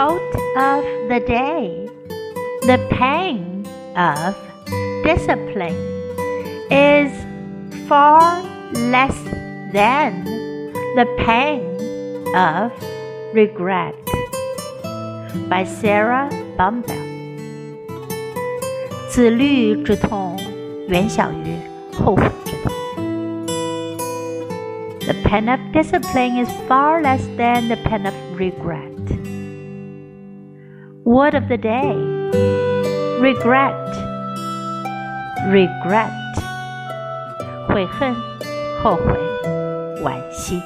Quote of the day, the pain of discipline is far less than the pain of regret. By Sarah Bombell。自律之痛远小于后悔之痛。The pain of discipline is far less than the pain of regret. Word of the day regret, regret. 悔恨、后悔、惋惜。